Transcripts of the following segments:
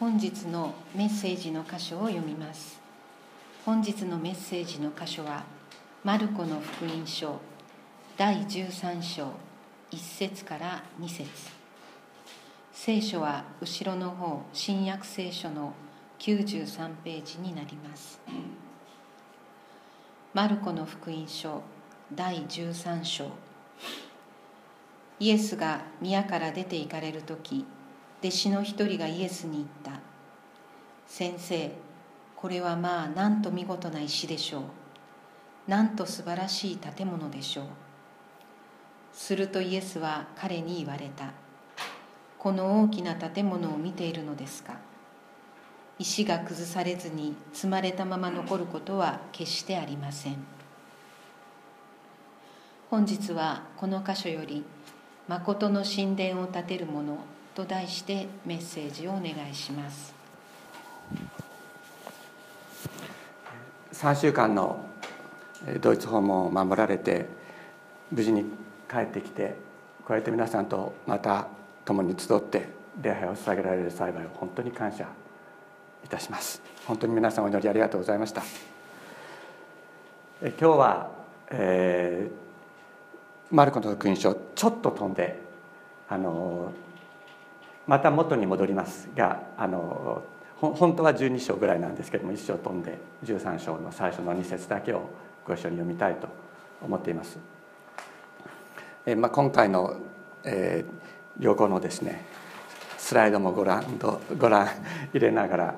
本日のメッセージの箇所を読みます。本日のメッセージの箇所はマルコの福音書第13章1節から2節。聖書は後ろの方新約聖書の93ページになります。マルコの福音書第13章。イエスが宮から出て行かれる時弟子の一人がイエスに言った「先生これはまあなんと見事な石でしょう。なんと素晴らしい建物でしょう」するとイエスは彼に言われた「この大きな建物を見ているのですか?」石が崩されずに積まれたまま残ることは決してありません。本日はこの箇所より「誠の神殿を建てる者」と題してメッセージをお願いします。3週間のドイツ訪問を守られて無事に帰ってきてこうやって皆さんとまた共に集って礼拝を捧げられる幸いを本当に感謝いたします。本当に皆さんお祈りありがとうございました。今日は、えー、マルコの福音書ちょっと飛んであのまた元に戻りますがあの本当は12章ぐらいなんですけども1章飛んで13章の最初の2節だけをご一緒に読みたいと思っています。えまあ、今回の、えー、旅行のですねスライドもご覧ご覧入れながら、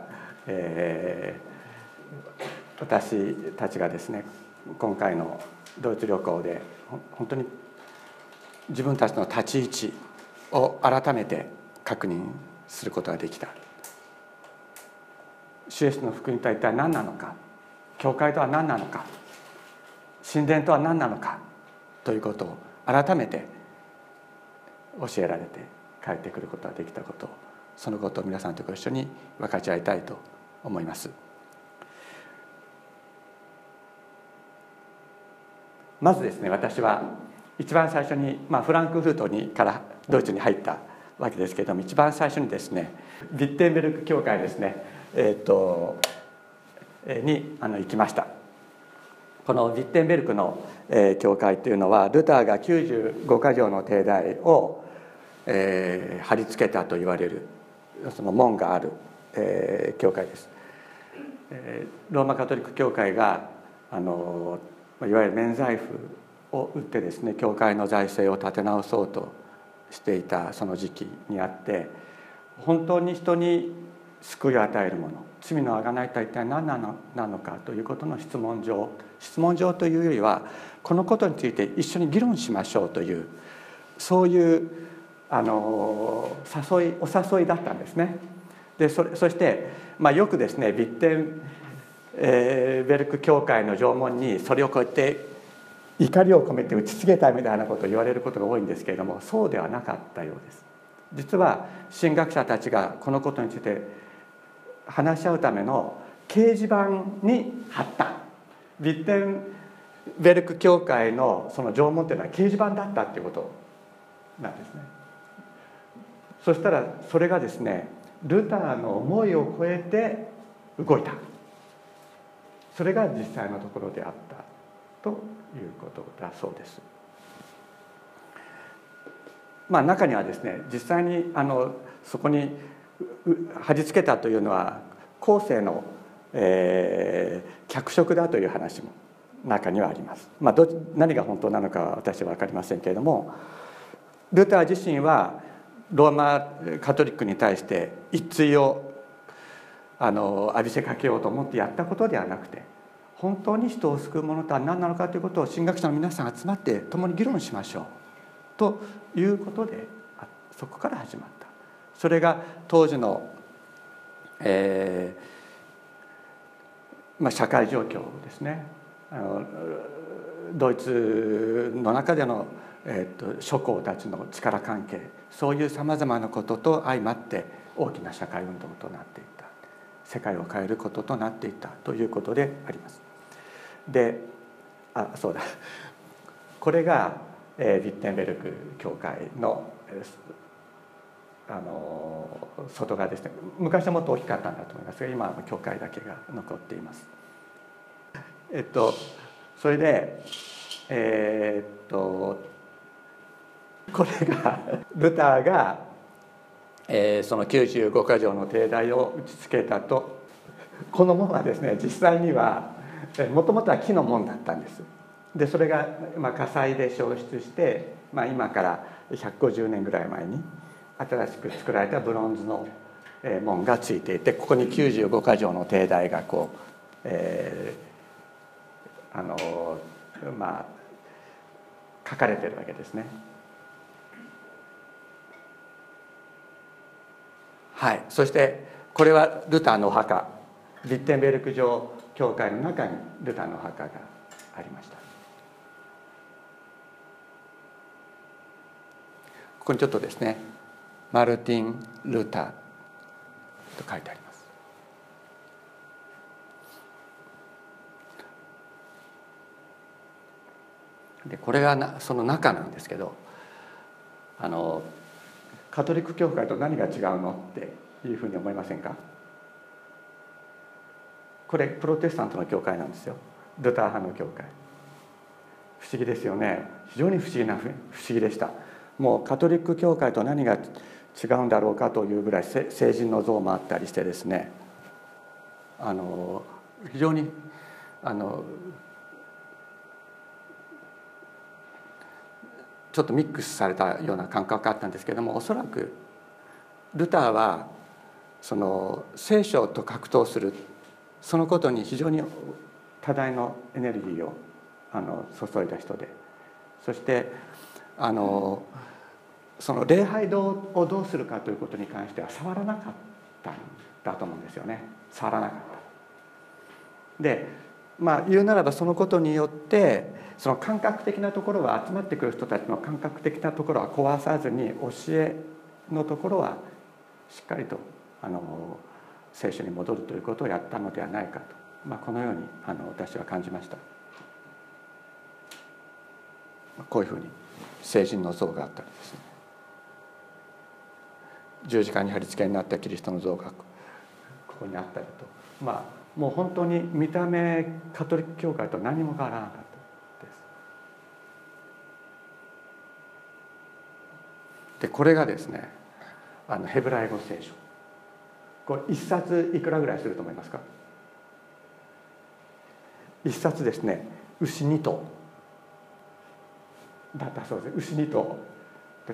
えー、私たちがですね今回のドイツ旅行で本当に自分たちの立ち位置を改めて確認することができた。主イエスの福音とは一体何なのか？教会とは何なのか？神殿とは何なのか？ということを改めて教えられて帰ってくることができたことそのことを皆さんとご一緒に分かち合いたいと思います。まずですね私は一番最初に、まあ、フランクフルトにからドイツに入ったわけですけれども一番最初にですねビッテンベルク教会ですね、えーと、にあの行きました。このビッテンベルクの、えー、教会というのはルターが95か条の帝大を、えー、貼り付けたと言われるその門がある、えー、教会です、えー、ローマカトリック教会があのいわゆる免罪符を打ってですね教会の財政を立て直そうとしていたその時期にあって本当に人に救いを与えるもの罪の贖いとは一体何なのなのかということの質問状質問状というよりはこのことについて一緒に議論しましょうというそういうあの誘いお誘いだったんですね。でそそして、まあ、よくですねビッテン、えー、ベルク教会の縄文にそれをこうやって怒りを込めて打ちつけたみたいなことを言われることが多いんですけれどもそうではなかったようです。実は神学者たちがこのことについて話し合うための掲示板に貼った。ビッテンベルク教会のその縄文というのは掲示板だったっていうことなんですね。そしたらそれがですねルターの思いを超えて動いた。それが実際のところであったということだそうです。まあ、中にはですね実際にあのそこに貼り付けたというのは後世の、えー、脚色だという話も中にはあります。まあ、ど何が本当なのかは私は分かりませんけれどもルター自身はローマカトリックに対して一対をあの浴びせかけようと思ってやったことではなくて本当に人を救うものとは何なのかということを神学者の皆さん集まって共に議論しましょう。ということでそこから始まった。それが当時の、えーまあ、社会状況ですね。あのドイツの中での、えーと、諸侯たちの力関係。そういうさまざまなことと相まって大きな社会運動となっていった。世界を変えることとなっていった。ということであります。であそうだ。これが、えー、ビッテンベルク教会のあの外側ですね。昔はもっと大きかったんだと思いますが今は教会だけが残っています。えっとそれでえー、っとこれがルターが、えー、その95か条の定題を打ちつけたと。この門はですね実際にはもともとは木の門だったんです。でそれが、まあ、火災で焼失して、まあ、今から150年ぐらい前に新しく作られたブロンズの門がついていてここに95か条の定題がこう、えー、あのまあ書かれてるわけですね。はいそしてこれはルターのお墓リッテンベルク城教会の中にルターの墓がありました。ここにちょっとですねマルティン・ルターと書いてあります。でこれがなその中なんですけどあのカトリック教会と何が違うのっていうふうに思いませんか？これプロテスタントの教会なんですよ。ルター派の教会。不思議ですよね。非常に不思議な不思議でした。もうカトリック教会と何が違うんだろうかというぐらい聖人の像もあったりしてですね。あの非常にあのちょっとミックスされたような感覚があったんですけれどもおそらくルターはその聖書と格闘するそのことに非常に多大のエネルギーをあの注いだ人でそしてあのその礼拝堂をどうするかということに関しては触らなかったんだと思うんですよね触らなかった。でまあ言うならばそのことによってその感覚的なところは集まってくる人たちの感覚的なところは壊さずに教えのところはしっかりとあの聖書に戻るということをやったのではないかと、まあ、このようにあの私は感じました。こういうふうに聖人の像があったりですね。十字架に貼り付けになったキリストの像がここにあったりと。まあもう本当に見た目カトリック教会と何も変わらなかったです。でこれがですねあのヘブライ語聖書。これ一冊いくらぐらいすると思いますか？一冊ですね牛2頭。だったそうです。牛2頭。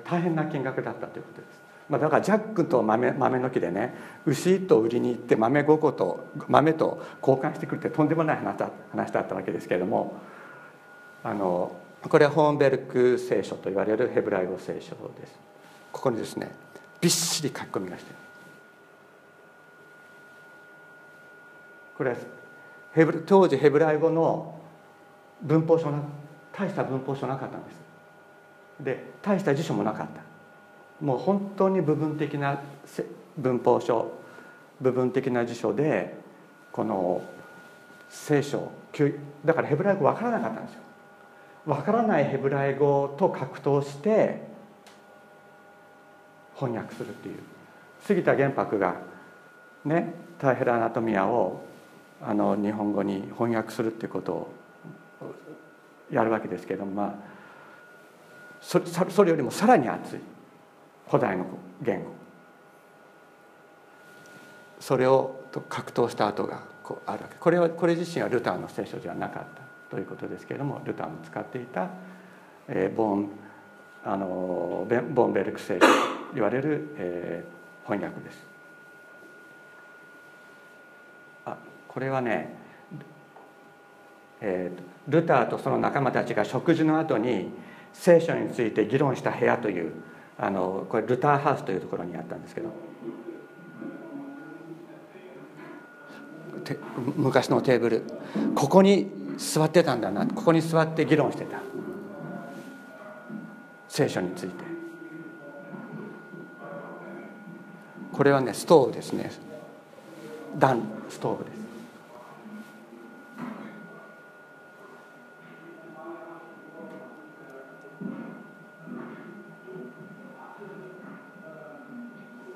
大変な金額だったということです、まあ、だからジャックと豆豆の木でね牛1頭売りに行って豆5個と豆と交換してくるってとんでもない話だ話だったわけですけれどもあのこれはホーンベルク聖書と言われるヘブライ語聖書です。ここにですねびっしり書き込みがしてるこれヘブ当時ヘブライ語の文法書な大した文法書なかったんです。で大した辞書もなかった。もう本当に部分的な文法書部分的な辞書でこの聖書だからヘブライ語分からなかったんですよ。分からないヘブライ語と格闘して翻訳するっていう。杉田玄白がね「タイヘラ・アナトミア」をあの日本語に翻訳するっていうことをやるわけですけどもまあそそれよりもさらに熱い。古代の言語。それを格闘した後がこうあるわけ。これはこれ自身はルターの聖書ではなかったということですけれどもルターの使っていた、えー、ボーンあのボンベルク聖書と言われる、えー、翻訳です。あこれはね、えー、ルターとその仲間たちが食事の後に聖書について議論した部屋というあのこれルターハウスというところにあったんですけど。昔のテーブル。ここに座ってたんだな。ここに座って議論してた。聖書について。これはねストーブですね。暖ストーブです。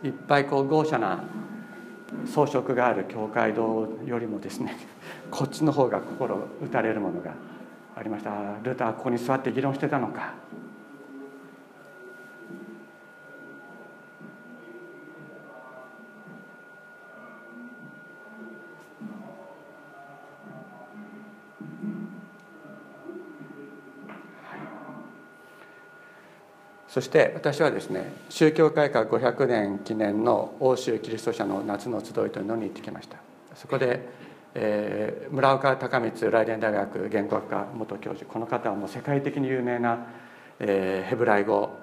いっぱいこう豪奢な装飾がある教会堂よりもですね こっちの方が心打たれるものがありました。ルターはここに座って議論してたのか。そして私はですね宗教改革500年記念の欧州キリスト者の夏の集いというのに行ってきました。そこで、えー、村岡孝光ライデン大学言語学科元教授この方はもう世界的に有名な、えー、ヘブライ語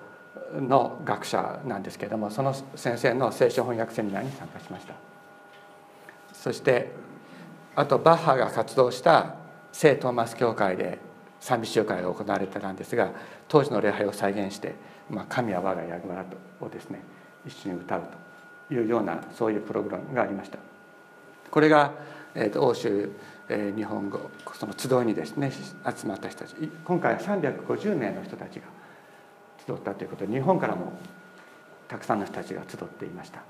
の学者なんですけれどもその先生の聖書翻訳セミナーに参加しました。そしてあとバッハが活動した聖トーマス教会で賛美集会が行われてたんですが当時の礼拝を再現してまあ、神は我が役柄をですね一緒に歌うというようなそういうプログラムがありました。これが、えーと、欧州、えー、日本語その集いにですね集まった人たち。今回は350名の人たちが集ったということで日本からもたくさんの人たちが集っていました。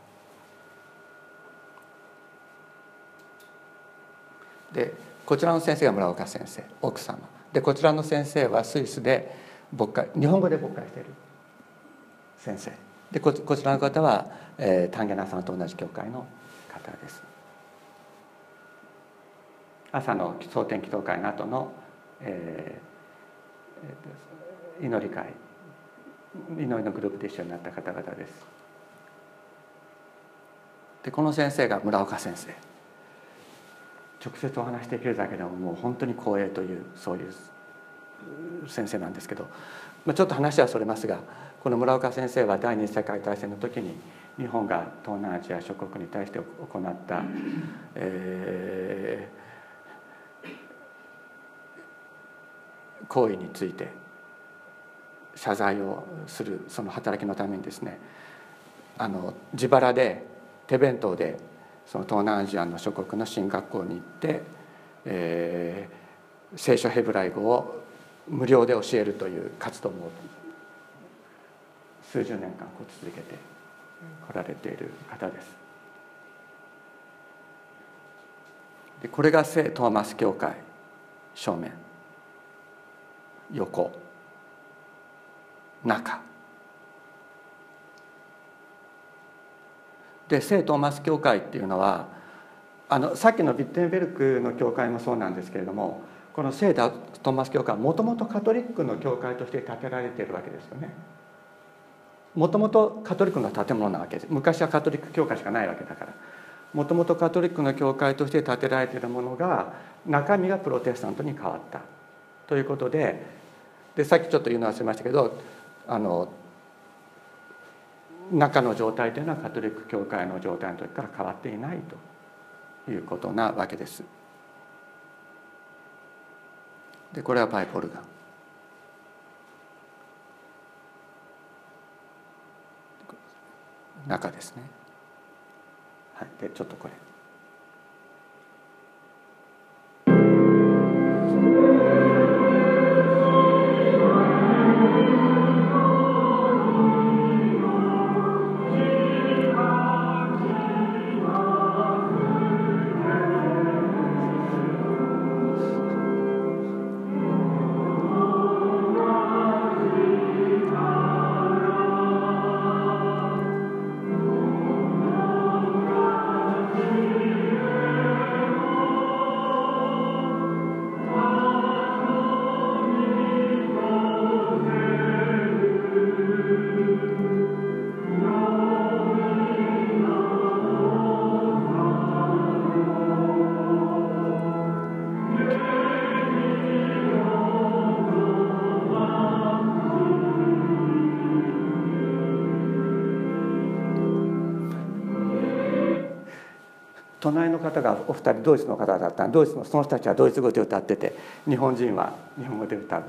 でこちらの先生が村岡先生奥様。でこちらの先生はスイスで牧会日本語で牧会している。先生。でここちらの方は、えー、丹下那さんと同じ教会の方です。朝の蒼天祈祷会の後の、えー、祈り会。祈りのグループで一緒になった方々です。でこの先生が村岡先生。直接お話しできるだけでももう本当に光栄というそういう先生なんですけど、まあ、ちょっと話はそれますがこの村岡先生は第二次世界大戦の時に日本が東南アジア諸国に対して行った、えー、行為について謝罪をするその働きのためにですねあの自腹で手弁当でその東南アジアの諸国の進学校に行って、えー、聖書ヘブライ語を無料で教えるという活動も数十年間こう続けてこられている方です。でこれが聖トーマス教会正面横中で聖トーマス教会っていうのはあのさっきのビッテンベルクの教会もそうなんですけれどもこの聖トーマス教会はもともとカトリックの教会として建てられているわけですよね。もともとカトリックの建物なわけです昔はカトリック教会しかないわけだからもともとカトリックの教会として建てられているものが中身がプロテスタントに変わったということででさっきちょっと言うの忘れましたけどあの中の状態というのはカトリック教会の状態の時から変わっていないということなわけです。でこれはパイプオルガン。中ですね。はい、でちょっとこれ。隣の方がお二人ドイツの方だった。ドイツのその人たちはドイツ語で歌ってて日本人は日本語で歌う。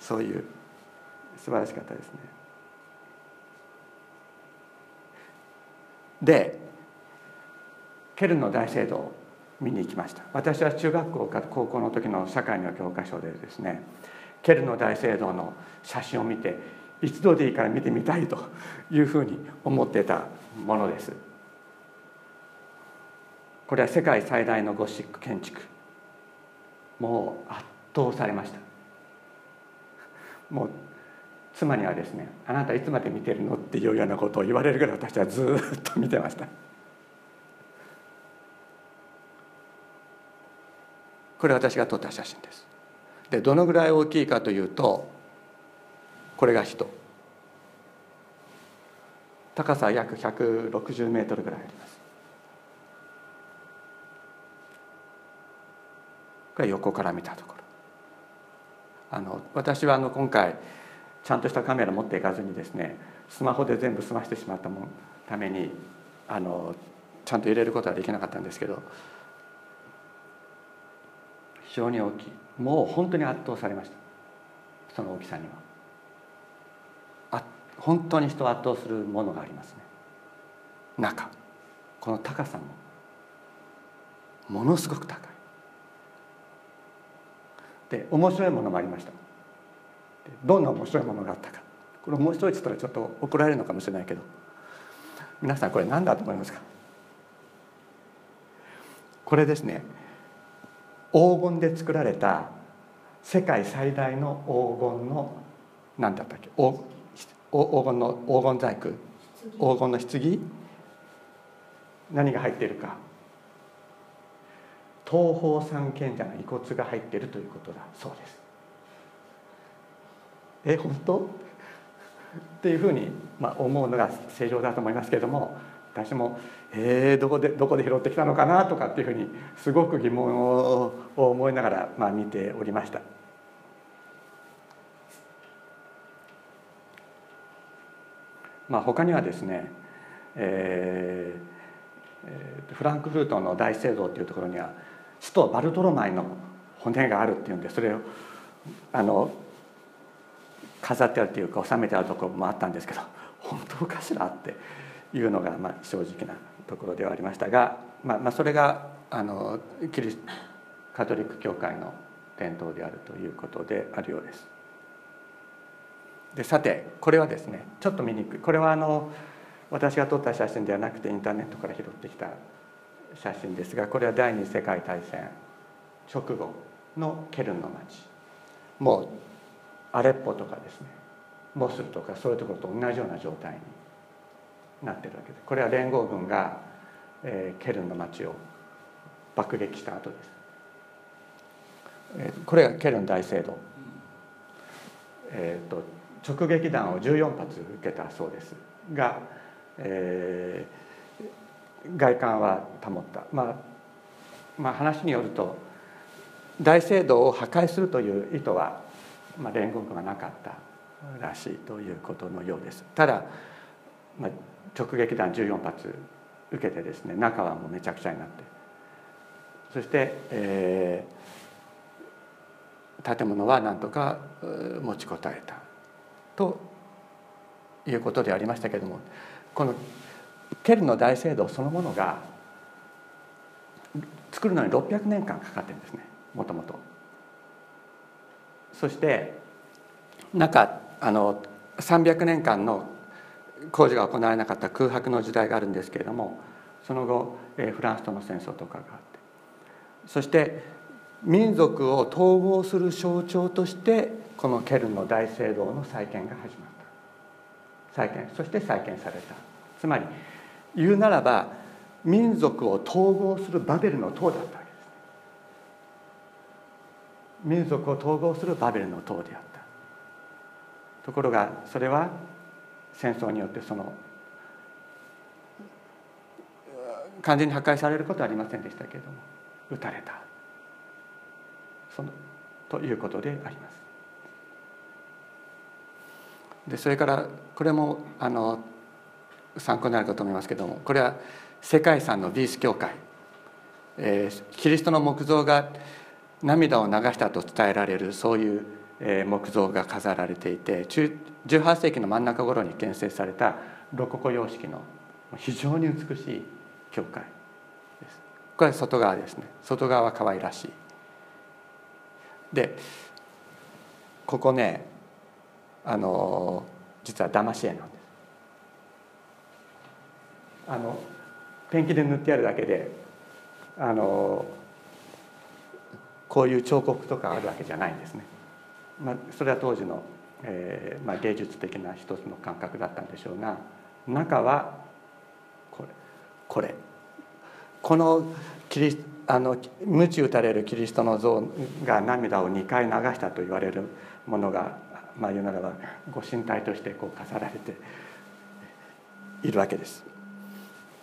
そういう素晴らしかったですね。でケルンの大聖堂を見に行きました。私は中学校か高校の時の社会の教科書でですねケルンの大聖堂の写真を見て一度でいいから見てみたいというふうに思ってたものです。これは世界最大のゴシック建築。もう圧倒されました。もう妻にはですね「あなたいつまで見てるの?」っていうようなことを言われるぐらい私はずっと見てました。これ私が撮った写真です。でどのぐらい大きいかというとこれが人。高さ約160メートルぐらいあります。これ横から見たところ。あの私はあの今回ちゃんとしたカメラ持っていかずにですねスマホで全部済ましてしまったもためにあのちゃんと入れることはできなかったんですけど非常に大きい。もう本当に圧倒されました。その大きさには。あ本当に人を圧倒するものがありますね。中。この高さも。ものすごく高い。で面白いものもありました。どんな面白いものがあったか。これ面白いって言ったらちょっと怒られるのかもしれないけど。皆さんこれ何だと思いますか？これですね。黄金で作られた世界最大の黄金の何だったっけ？黄金の黄金細工？黄金の棺？何が入っているか。東方三賢者の遺骨が入っているということだそうですえ本当？っていうふうに、まあ、思うのが正常だと思いますけれども私もえー、どこでどこで拾ってきたのかなとかっていうふうにすごく疑問を思いながら、まあ、見ておりました。まあ、他にはですね、えー、フランクフルトの大聖堂っていうところには首都バルトロマイの骨があるっていうんでそれをあの飾ってあるというか収めてあるところもあったんですけど本当かしらっていうのがまあ正直なところではありましたが、まあ、まあそれがあのキリスカトリック教会の伝統であるということであるようです。でさてこれはですねちょっと見にくいこれはあの私が撮った写真ではなくてインターネットから拾ってきた写真ですがこれは第二次世界大戦直後のケルンの町もうアレッポとかですね。モスルとかそういうところと同じような状態になってるわけでこれは連合軍が、えー、ケルンの町を爆撃した後です、えー、これがケルン大聖堂、えーと、直撃弾を14発受けたそうですが、えー、外観は保った、まあ、まあ話によると大聖堂を破壊するという意図は、まあ、連合軍はなかったらしいということのようです。ただ、まあ、直撃弾14発受けてですね中はもうめちゃくちゃになって。そして、えー、建物はなんとか持ちこたえた。ということでありましたけれどもこのケルンの大聖堂そのものが作るのに600年間かかってるんですね。もともと。そして中あの300年間の工事が行われなかった空白の時代があるんですけれどもその後えフランスとの戦争とかがあって。そして民族を統合する象徴としてこのケルンの大聖堂の再建が始まった。再建そして再建された。つまり言うならば民族を統合するバベルの塔だったわけです民族を統合するバベルの塔であった。ところがそれは戦争によってその完全に破壊されることはありませんでしたけれども撃たれた。そのということであります。でそれからこれもあの参考になるかと思いますけどもこれは世界遺産のビース教会、えー、キリストの木像が涙を流したと伝えられるそういう木像が飾られていて18世紀の真ん中頃に建設されたロココ様式の非常に美しい教会です。これは外側ですね。外側は可愛らしい。でここねあの実は騙し絵なんあのペンキで塗ってあるだけであのこういう彫刻とかあるわけじゃないんですね、まあ、それは当時の、えーまあ、芸術的な一つの感覚だったんでしょうが中はこれこれ。このキリあの鞭打たれるキリストの像が涙を2回流したと言われるものがまあ言うならばご神体としてこう飾られているわけです。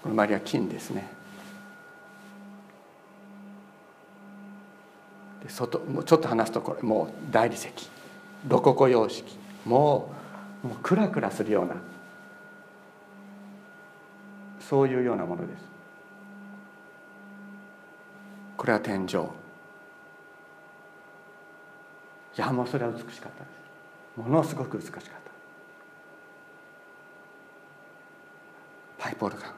この周りは金ですね。で外もうちょっと話すとこれもう大理石。ロココ様式。もうもうクラクラするようなそういうようなものです。これは天井。いやもうそれは美しかったです。ものすごく美しかった。パイプオルガン。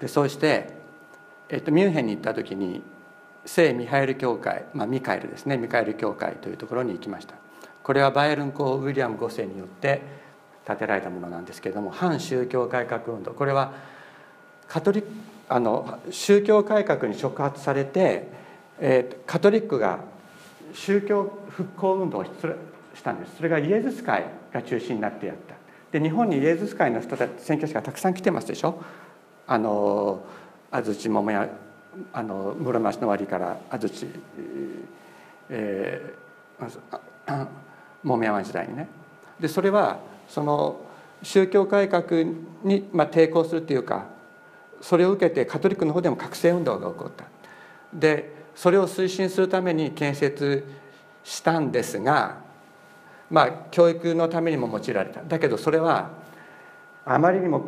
でそうして、えっと、ミュンヘンに行った時に聖ミハエル教会、まあ、ミカエルですねミカエル教会というところに行きました。これはバイエルン公ウィリアム5世によって建てられたものなんですけれども反宗教改革運動。これはカトリックあの宗教改革に触発されて、えー、カトリックが宗教復興運動をしたんです。それがイエズス会が中心になってやった。で日本にイエズス会の人たち宣教師がたくさん来てますでしょ。あの安土桃屋あの室町の終わりから安土、えー、桃山時代にね。でそれはその宗教改革に、まあ、抵抗するというかそれを受けてカトリックの方でも覚醒運動が起こった。でそれを推進するために建設したんですがまあ教育のためにも用いられた。だけどそれはあまりにも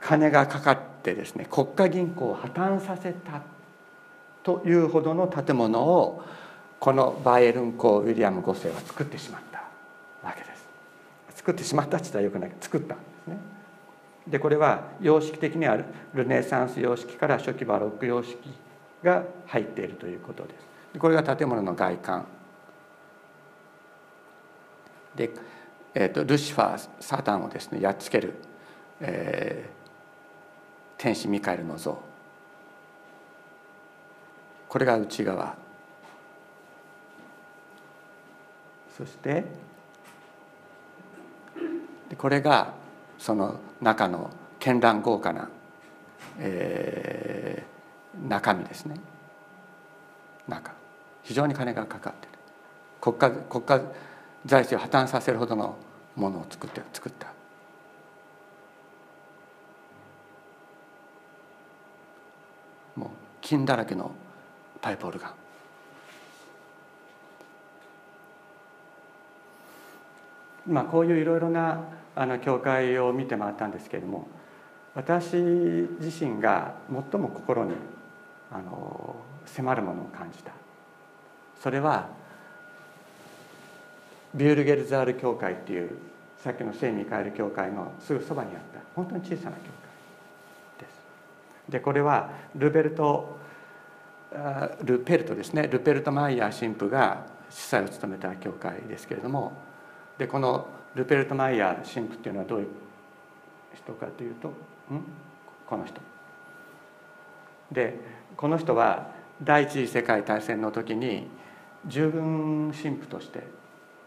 金がかかってですね国家銀行を破綻させたというほどの建物をこのバイエルン公ウィリアム5世は作ってしまったわけです。作ってしまったって言ったらよくない。作ったんですね。でこれは様式的にはルネサンス様式から初期バロック様式が入っているということです。これが建物の外観。で、えーと、ルシファーサタンをですねやっつける、えー、天使ミカエルの像。これが内側。そしてこれがその中の絢爛豪華な、えー、中身ですね。中。非常に金がかかってる。国家国家財政を破綻させるほどのものを作って作ったもう金だらけのパイプオルガン。まあこういういろいろなあの教会を見て回ったんですけれども私自身が最も心にあの迫るものを感じた。それはビュールゲルザール教会っていうさっきの聖ミカエル教会のすぐそばにあった本当に小さな教会。でこれはルベルトルペルトですね。ルペルト・マイヤー神父が司祭を務めた教会ですけれどもでこのルペルト・マイヤー神父っていうのはどういう人かというとん？この人。でこの人は第一次世界大戦の時に従軍神父として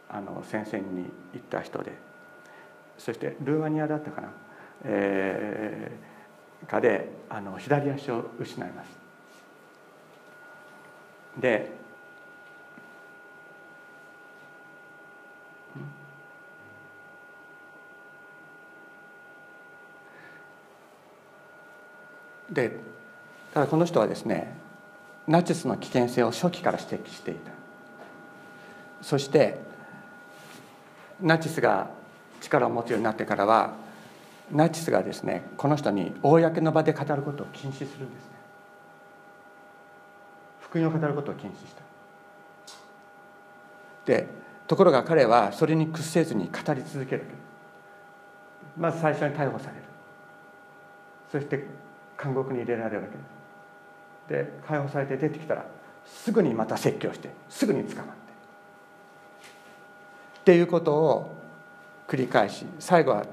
あの戦線に行った人でそしてルーマニアだったかな、えー、かであの左足を失いますででただこの人はですねナチスの危険性を初期から指摘していた。そしてナチスが力を持つようになってからはナチスがですねこの人に公の場で語ることを禁止するんですね。福音を語ることを禁止した。でところが彼はそれに屈せずに語り続けるまず最初に逮捕される。そして監獄に入れられるわけ。ですで解放されて出てきたらすぐにまた説教してすぐに捕まって。っていうことを繰り返し最後は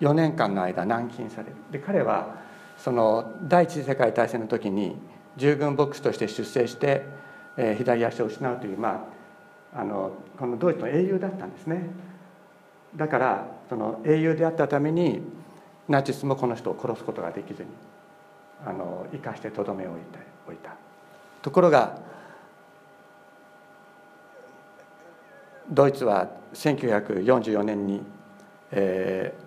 4年間の間軟禁される。で彼はその第一次世界大戦の時に従軍牧師として出征して、えー、左足を失うという、まあ、あのこのドイツの英雄だったんですね。だからその英雄であったためにナチスもこの人を殺すことができずにあの生かしてとどめを置いておいた。ところがドイツは1944年に、えー、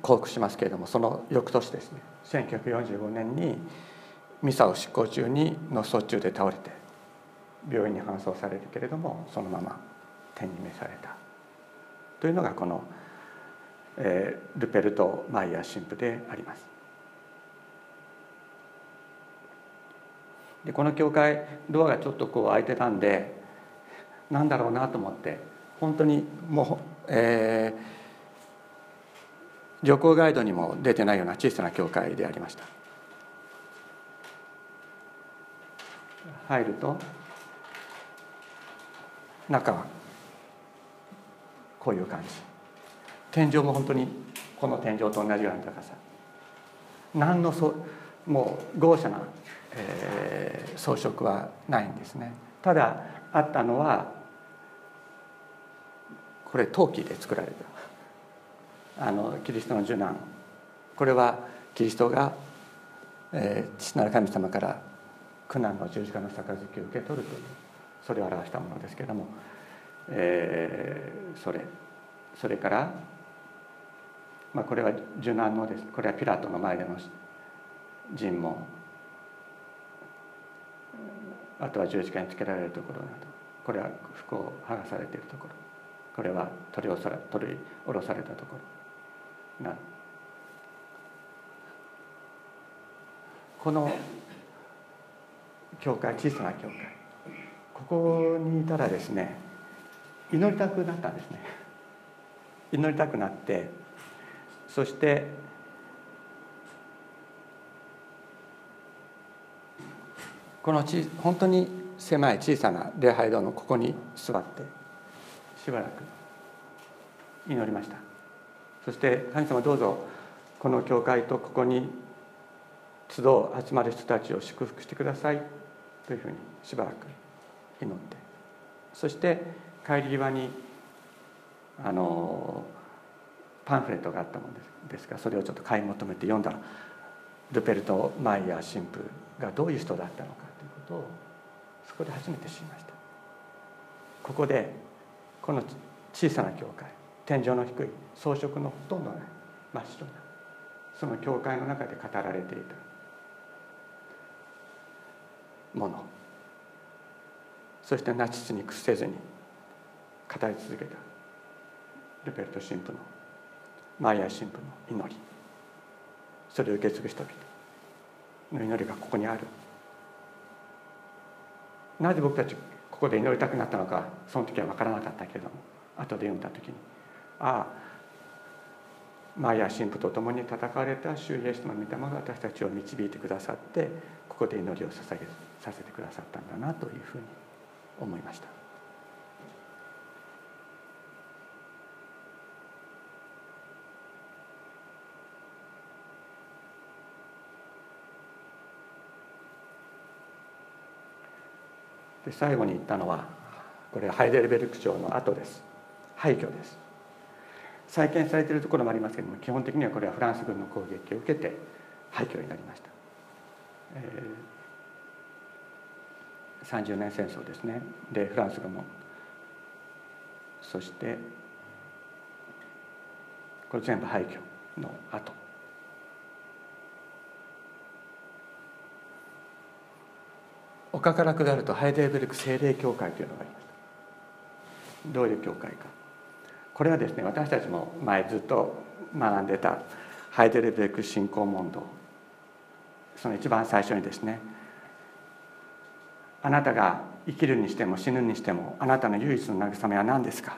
降伏しますけれどもその翌年ですね1945年にミサを執行中に脳卒中で倒れて病院に搬送されるけれどもそのまま天に召されたというのがこの、えー、ルペルト・マイヤー神父であります。でこの教会ドアがちょっとこう開いてたんでなんだろうなと思って本当にもう、えー、旅行ガイドにも出てないような小さな教会でありました。入ると中はこういう感じ。天井も本当にこの天井と同じような高さ。何のそもう豪華な、えー、装飾はないんですね。ただあったのはこれ陶器で作られた。あのキリストの受難。これはキリストが、えー、父なる神様から苦難の十字架の杯を受け取るというそれを表したものですけれどもえー、それそれから、まあ、これは受難のです。これはピラトの前での尋問。あとは十字架につけられるところなど。これは服を剥がされているところ。これは取り下ろ取り下ろされたところ。なこの教会小さな教会。ここにいたらですね祈りたくなったんですね。祈りたくなってそしてこのち本当に狭い小さな礼拝堂のここに座ってしばらく祈りました。そして神様どうぞこの教会とここに集う集まる人たちを祝福してくださいというふうにしばらく祈って。そして帰り際にあのパンフレットがあったものですがそれをちょっと買い求めて読んだらルペルト・マイヤー神父がどういう人だったのかということをそこで初めて知りました。ここでこの小さな教会天井の低い装飾のほとんどない真っ白なその教会の中で語られていた。もの。そしてナチスに屈せずに語り続けた。ルペルト神父のマイヤー神父の祈り。それを受け継ぐ人々。の祈りがここにある。なぜ僕たちここで祈りたくなったのかその時は分からなかったけれども後で読んだ時にああマイヤー神父と共に戦われた主イエスの御霊が私たちを導いてくださってここで祈りを捧げさせてくださったんだなというふうに思いました。で最後に言ったのはこれハイデルベルク朝の後です廃墟です再建されているところもありますけれども基本的にはこれはフランス軍の攻撃を受けて廃墟になりました、えー、30年戦争ですね。でフランス軍もそしてこれ全部廃墟の後。丘から下るとハイデルベルク精霊教会というのがありました。どういう教会かこれはですね私たちも前ずっと学んでたハイデルベルク信仰問答その一番最初にですねあなたが生きるにしても死ぬにしてもあなたの唯一の慰めは何ですか？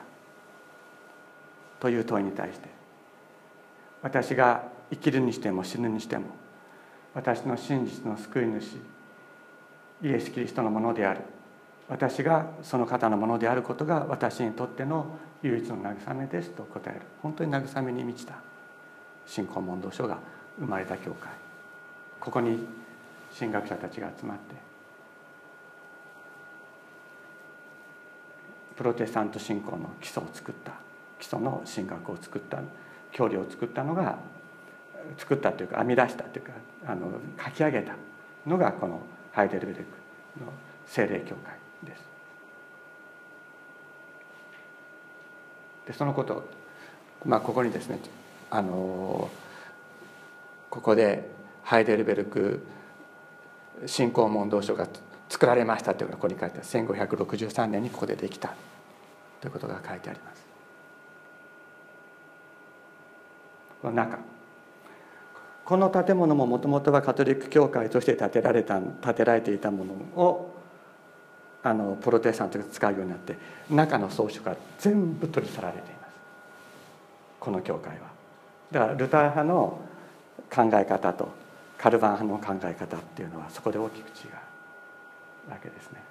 という問いに対して私が生きるにしても死ぬにしても私の真実の救い主イエス・キリストのものである。私がその方のものであることが私にとっての唯一の慰めですと答える。本当に慰めに満ちた信仰問答書が生まれた教会。ここに神学者たちが集まってプロテスタント信仰の基礎を作った基礎の神学を作った教理を作ったのが作ったというか編み出したというかあの書き上げたのがこのハイデルベルクの精霊教会。です。でそのことまあここにですねあのここでハイデルベルク信仰問答書が作られましたというのがここに書いてある1563年にここでできたということが書いてあります。この中この建物ももともとはカトリック教会として建てられた建てられていたものをあのプロテスタントが使うようになって中の装飾が全部取り去られていますこの教会は。だからルター派の考え方とカルバン派の考え方っていうのはそこで大きく違うわけですね。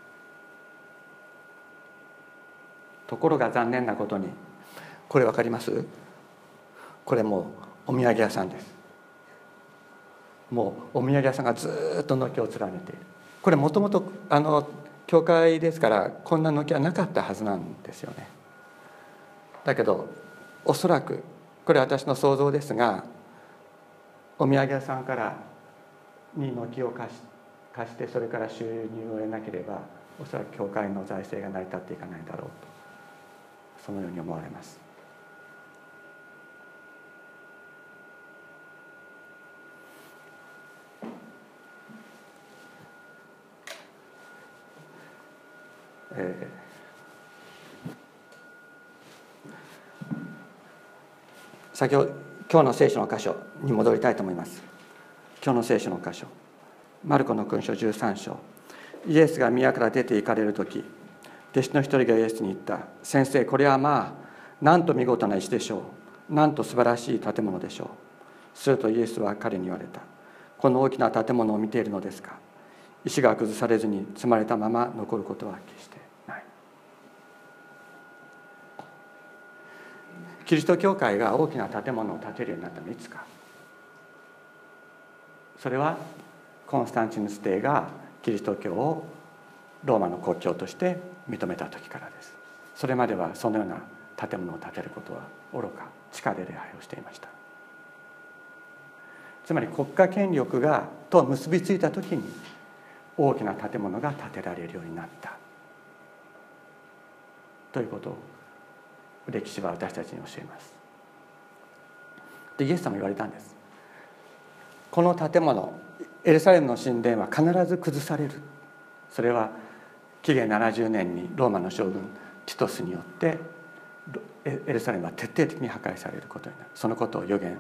ところが残念なことにこれ分かります？これもうお土産屋さんですもうお土産屋さんがずっと軒を連ねているこれもともとあの教会ですからこんな軒はなかったはずなんですよね。だけどおそらくこれ私の想像ですがお土産屋さんからに軒を貸し貸してそれから収入を得なければおそらく教会の財政が成り立っていかないだろうとそのように思われます。えー、先ほど今日の聖書の箇所に戻りたいと思います。今日の聖書の箇所。マルコの勲章13章。イエスが宮から出て行かれる時弟子の一人がイエスに言った「先生これはまあなんと見事な石でしょう。なんと素晴らしい建物でしょう」するとイエスは彼に言われた「この大きな建物を見ているのですか。石が崩されずに積まれたまま残ることは決してキリスト教会が大きな建物を建てるようになったのはいつか。それはコンスタンチヌス帝がキリスト教をローマの国教として認めた時からです。それまではそのような建物を建てることは愚か地下で礼拝をしていました。つまり国家権力がと結びついた時に大きな建物が建てられるようになった。ということを歴史は私たちに教えます。でイエス様言われたんです。この建物エルサレムの神殿は必ず崩される。それは紀元70年にローマの将軍ティトスによってエルサレムは徹底的に破壊されることになる。そのことを予言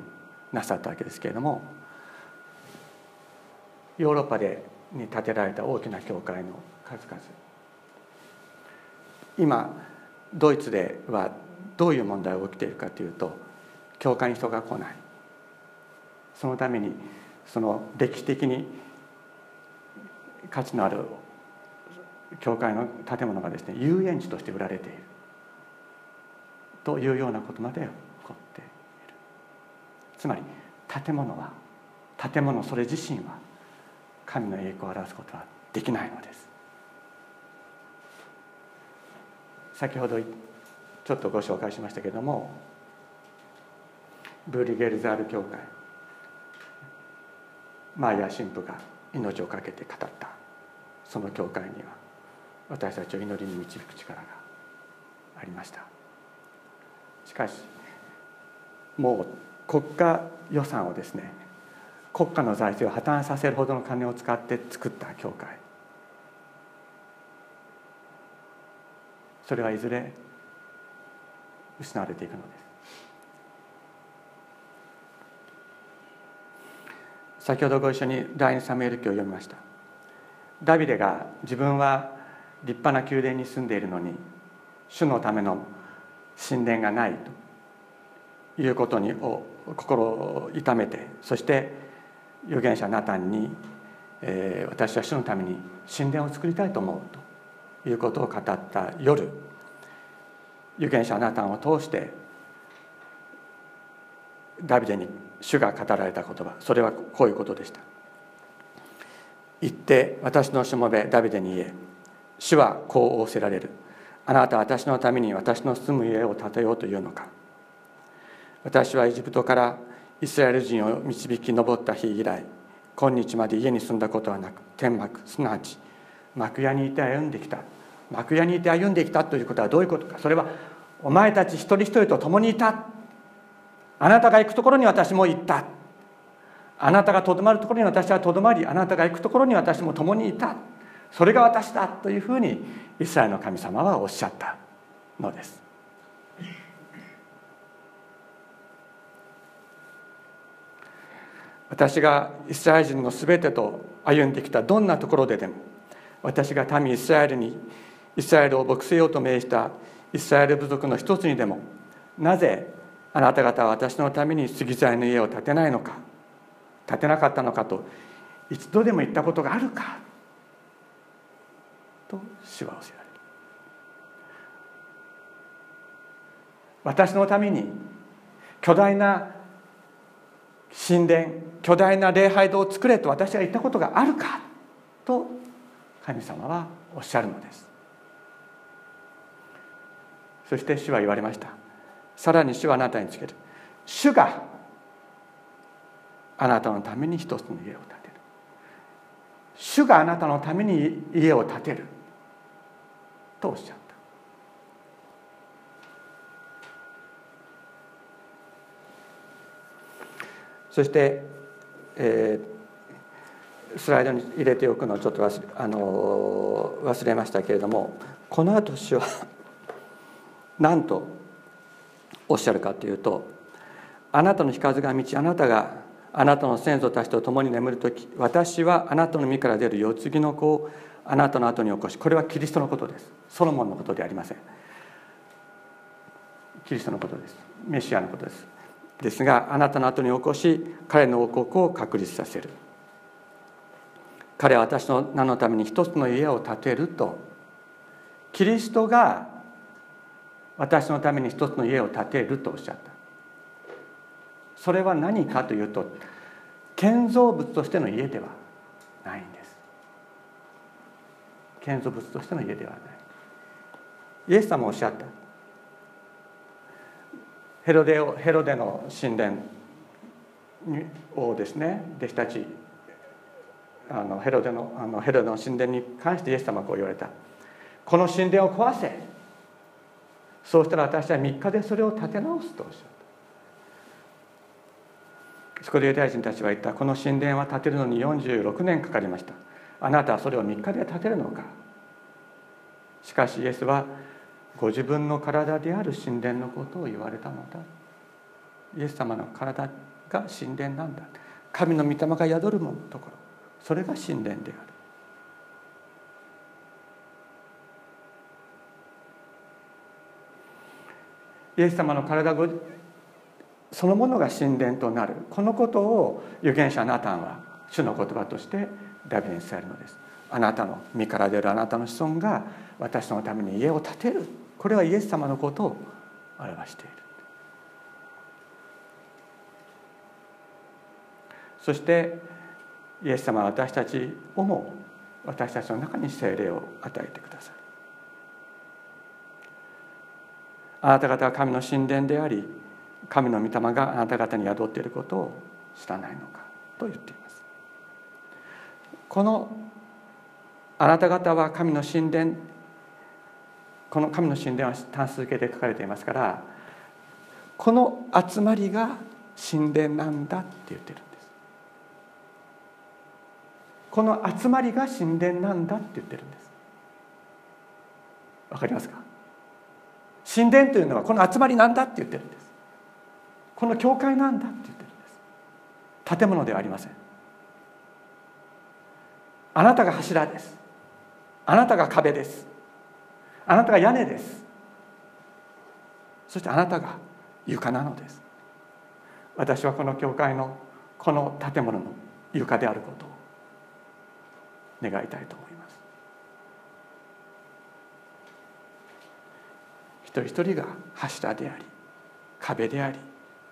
なさったわけですけれどもヨーロッパでに建てられた大きな教会の数々。今ドイツではどういう問題が起きているかというと教会に人が来ない。そのためにその歴史的に価値のある教会の建物がですね遊園地として売られている。というようなことまで起こっている。つまり建物は建物それ自身は神の栄光を表すことはできないのです。先ほど言ったちょっとご紹介しましたけれどもブリゲルザール教会マーヤ神父が命を懸けて語ったその教会には私たちを祈りに導く力がありました。しかしもう国家予算をですね国家の財政を破綻させるほどの金を使って作った教会。それはいずれ失われていくのです。先ほどご一緒に第二サムエル記を読みました。ダビデが自分は立派な宮殿に住んでいるのに主のための神殿がないということに心を痛めてそして預言者ナタンに、えー、私は主のために神殿を作りたいと思うということを語った夜預言者ナタンを通してダビデに主が語られた言葉。それはこういうことでした。言って私のしもべダビデに言え。主はこう仰せられる。あなたは私のために私の住む家を建てようというのか。私はエジプトからイスラエル人を導き上った日以来今日まで家に住んだことはなく天幕すなわち幕屋にいて歩んできた。幕屋にいて歩んできたということはどういうことか。それはお前たち一人一人と共にいた。あなたが行くところに私も行った。あなたがとどまるところに私はとどまりあなたが行くところに私も共にいた。それが私だというふうにイスラエルの神様はおっしゃったのです。私がイスラエル人の全てと歩んできたどんなところででも私が民イスラエルにイスラエルを牧せようと命じたイスラエル部族の一つにでもなぜあなた方は私のために杉材の家を建てないのか建てなかったのかと一度でも言ったことがあるかと主は教えられる。私のために巨大な神殿巨大な礼拝堂を作れと私が言ったことがあるかと神様はおっしゃるのです。そして主は言われました。さらに主はあなたにつける。主があなたのために一つの家を建てる。主があなたのために家を建てる。とおっしゃった。そして、えー、スライドに入れておくのをちょっと忘れ,、あの忘れましたけれどもこの後主は何とおっしゃるかというとあなたの日数が満ちあなたがあなたの先祖たちと共に眠る時私はあなたの身から出る世継ぎの子をあなたの後に起こしこれはキリストのことです。ソロモンのことでありません。キリストのことです。メシアのことです。ですがあなたの後に起こし彼の王国を確立させる。彼は私の名のために一つの家を建てると。キリストが私のために一つの家を建てるとおっしゃった。それは何かというと建造物としての家ではないんです。建造物としての家ではない。イエス様おっしゃった。ヘロデをヘロデの神殿をですね。弟子たちあのヘロデのあのヘロデの神殿に関してイエス様はこう言われた。この神殿を壊せ。そうしたら私は3日でそれを建て直すとおっしゃった。そこでユダヤ人たちは言った。この神殿は建てるのに46年かかりました。あなたはそれを3日で建てるのか。しかしイエスはご自分の体である神殿のことを言われたのだ。イエス様の体が神殿なんだ。神の御霊が宿るものところ。それが神殿である。イエス様の体そのものが神殿となる。このことを預言者ナタンは主の言葉としてダビデに伝えるのです。あなたの身から出るあなたの子孫が私のために家を建てる。これはイエス様のことを表している。そしてイエス様は私たちをも私たちの中に精霊を与えてくださいあなた方は神の神殿であり神の御霊があなた方に宿っていることを知らないのかと言っています。このあなた方は神の神殿この神の神殿は単数形で書かれていますからこの集まりが神殿なんだって言ってるんです。この集まりが神殿なんだって言ってるんです。わかりますか？神殿というのはこの集まりなんだって言ってるんです。この教会なんだって言ってるんです。建物ではありません。あなたが柱です。あなたが壁です。あなたが屋根です。そしてあなたが床なのです。私はこの教会のこの建物の床であることを願いたいと思います一人一人が柱であり壁であり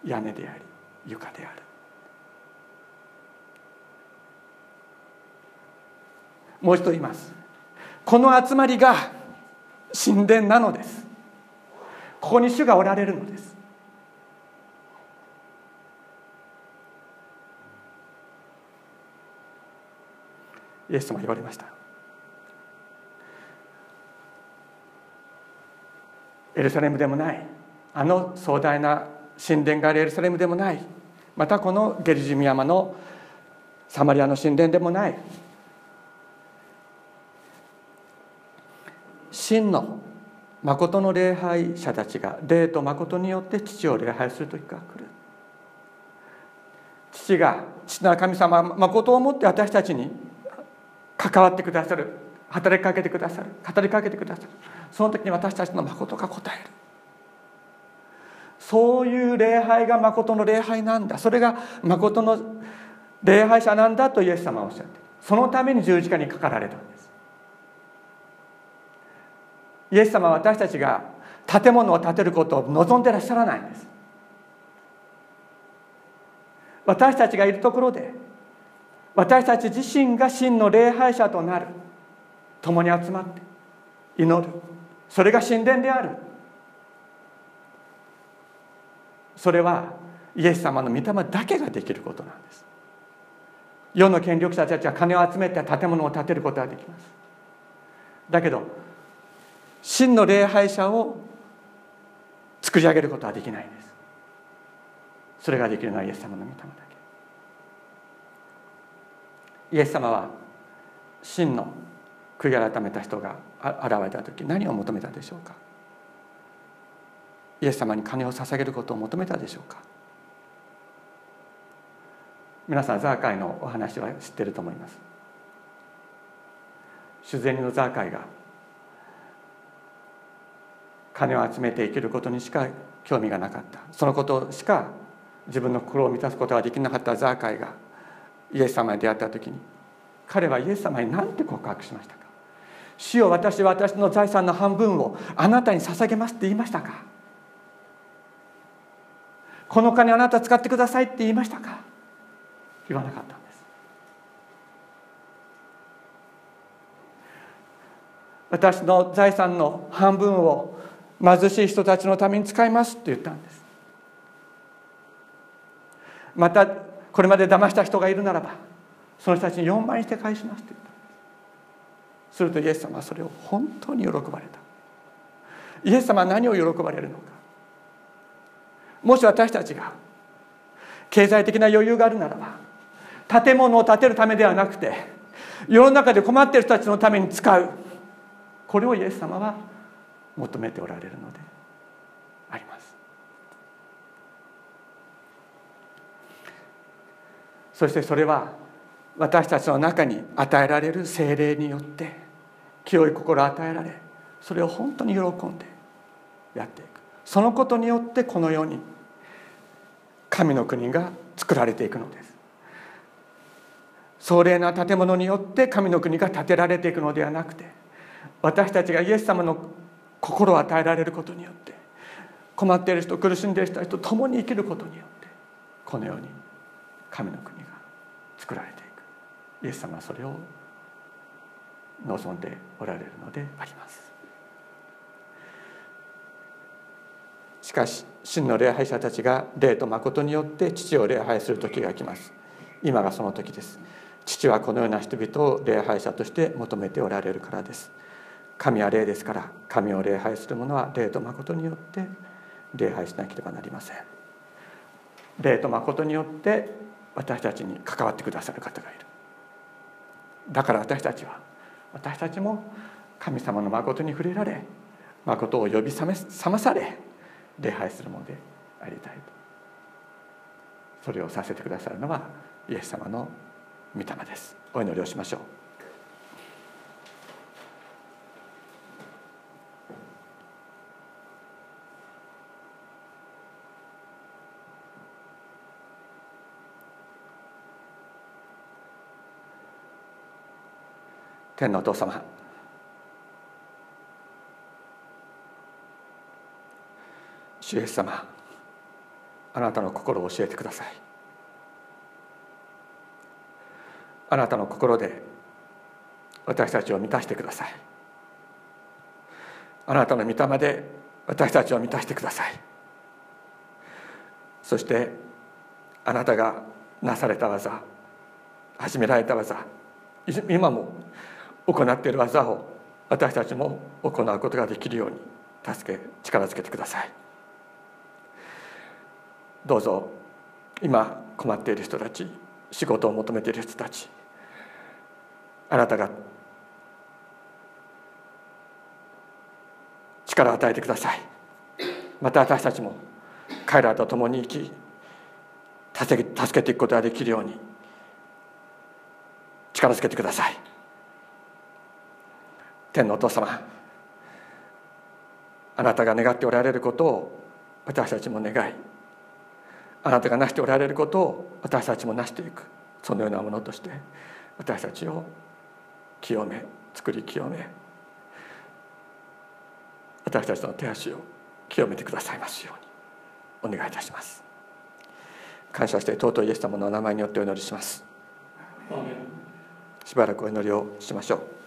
屋根であり床である。もう一度言います。この集まりが神殿なのです。ここに主がおられるのです。イエス様言われました。エルサレムでもない。あの壮大な神殿があるエルサレムでもない。またこのゲルジミ山のサマリアの神殿でもない。真の誠の礼拝者たちが霊と誠によって父を礼拝する時が来る。父が父なる神様誠をもって私たちに関わってくださる。働きかけてくださる。語りかけてくださる。その時に私たちの誠が答える。そういう礼拝が誠の礼拝なんだ。それが誠の礼拝者なんだとイエス様はおっしゃってそのために十字架にかかられたんです。イエス様は私たちが建物を建てることを望んでらっしゃらないんです。私たちがいるところで私たち自身が真の礼拝者となる。共に集まって祈る。それが神殿である。それはイエス様の御霊だけができることなんです。世の権力者たちは金を集めて建物を建てることはできます。だけど真の礼拝者を作り上げることはできないんです。それができるのはイエス様の御霊だけ。イエス様は真の悔い改めた人が現れた時何を求めたでしょうか？イエス様に金を捧げることを求めたでしょうか？皆さんザーカイのお話は知ってると思います。主銭のザーカイが金を集めて生きることにしか興味がなかった。そのことしか自分の心を満たすことができなかったザーカイがイエス様に出会った時に彼はイエス様に何て告白しましたか？主よ私は私の財産の半分をあなたに捧げますって言いましたかこの金あなた使ってくださいって言いましたか？言わなかったんです私の財産の半分を貧しい人たちのために使いますって言ったんです。またこれまで騙した人がいるならばその人たちに4倍にして返しますって言った。するとイエス様はそれを本当に喜ばれた。イエス様は何を喜ばれるのか。もし私たちが経済的な余裕があるならば建物を建てるためではなくて世の中で困っている人たちのために使うこれをイエス様は求めておられるのであります。そしてそれは私たちの中に与えられる精霊によって清い心を与えられそれを本当に喜んでやっていく。そのことによってこの世に神の国が作られていくのです。壮麗な建物によって神の国が建てられていくのではなくて私たちがイエス様の心を与えられることによって困っている人苦しんでいる人と共に生きることによってこのように神の国が作られていく。イエス様はそれを望んでおられるので。あります。しかし真の礼拝者たちが霊と誠によって父を礼拝する時が来ます。今がその時です。父はこのような人々を礼拝者として求めておられるからです。神は霊ですから神を礼拝する者は霊と誠によって礼拝しなければなりません。霊と誠によって私たちに関わってくださる方がいる。だから私たちは私たちも神様の誠に触れられ誠を呼び覚まされ礼拝するものでありたいと。それをさせてくださるのはイエス様の御霊です。お祈りをしましょう。天のお父様。主イエス様あなたの心を教えてください。あなたの心で私たちを満たしてください。あなたの御霊で私たちを満たしてください。そしてあなたがなされた技始められた技今も行っている技を私たちも行うことができるように助け力づけてください。どうぞ今困っている人たち仕事を求めている人たちあなたが力を与えてください。また私たちも彼らと共に生き助けていくことができるように力づけてください。天のお父様あなたが願っておられることを私たちも願いあなたが成しておられることを私たちも成していくそのようなものとして私たちを清め作り清め私たちの手足を清めてくださいますようにお願いいたします。感謝して尊いイエス様のお名前によってお祈りします。しばらくお祈りをしましょう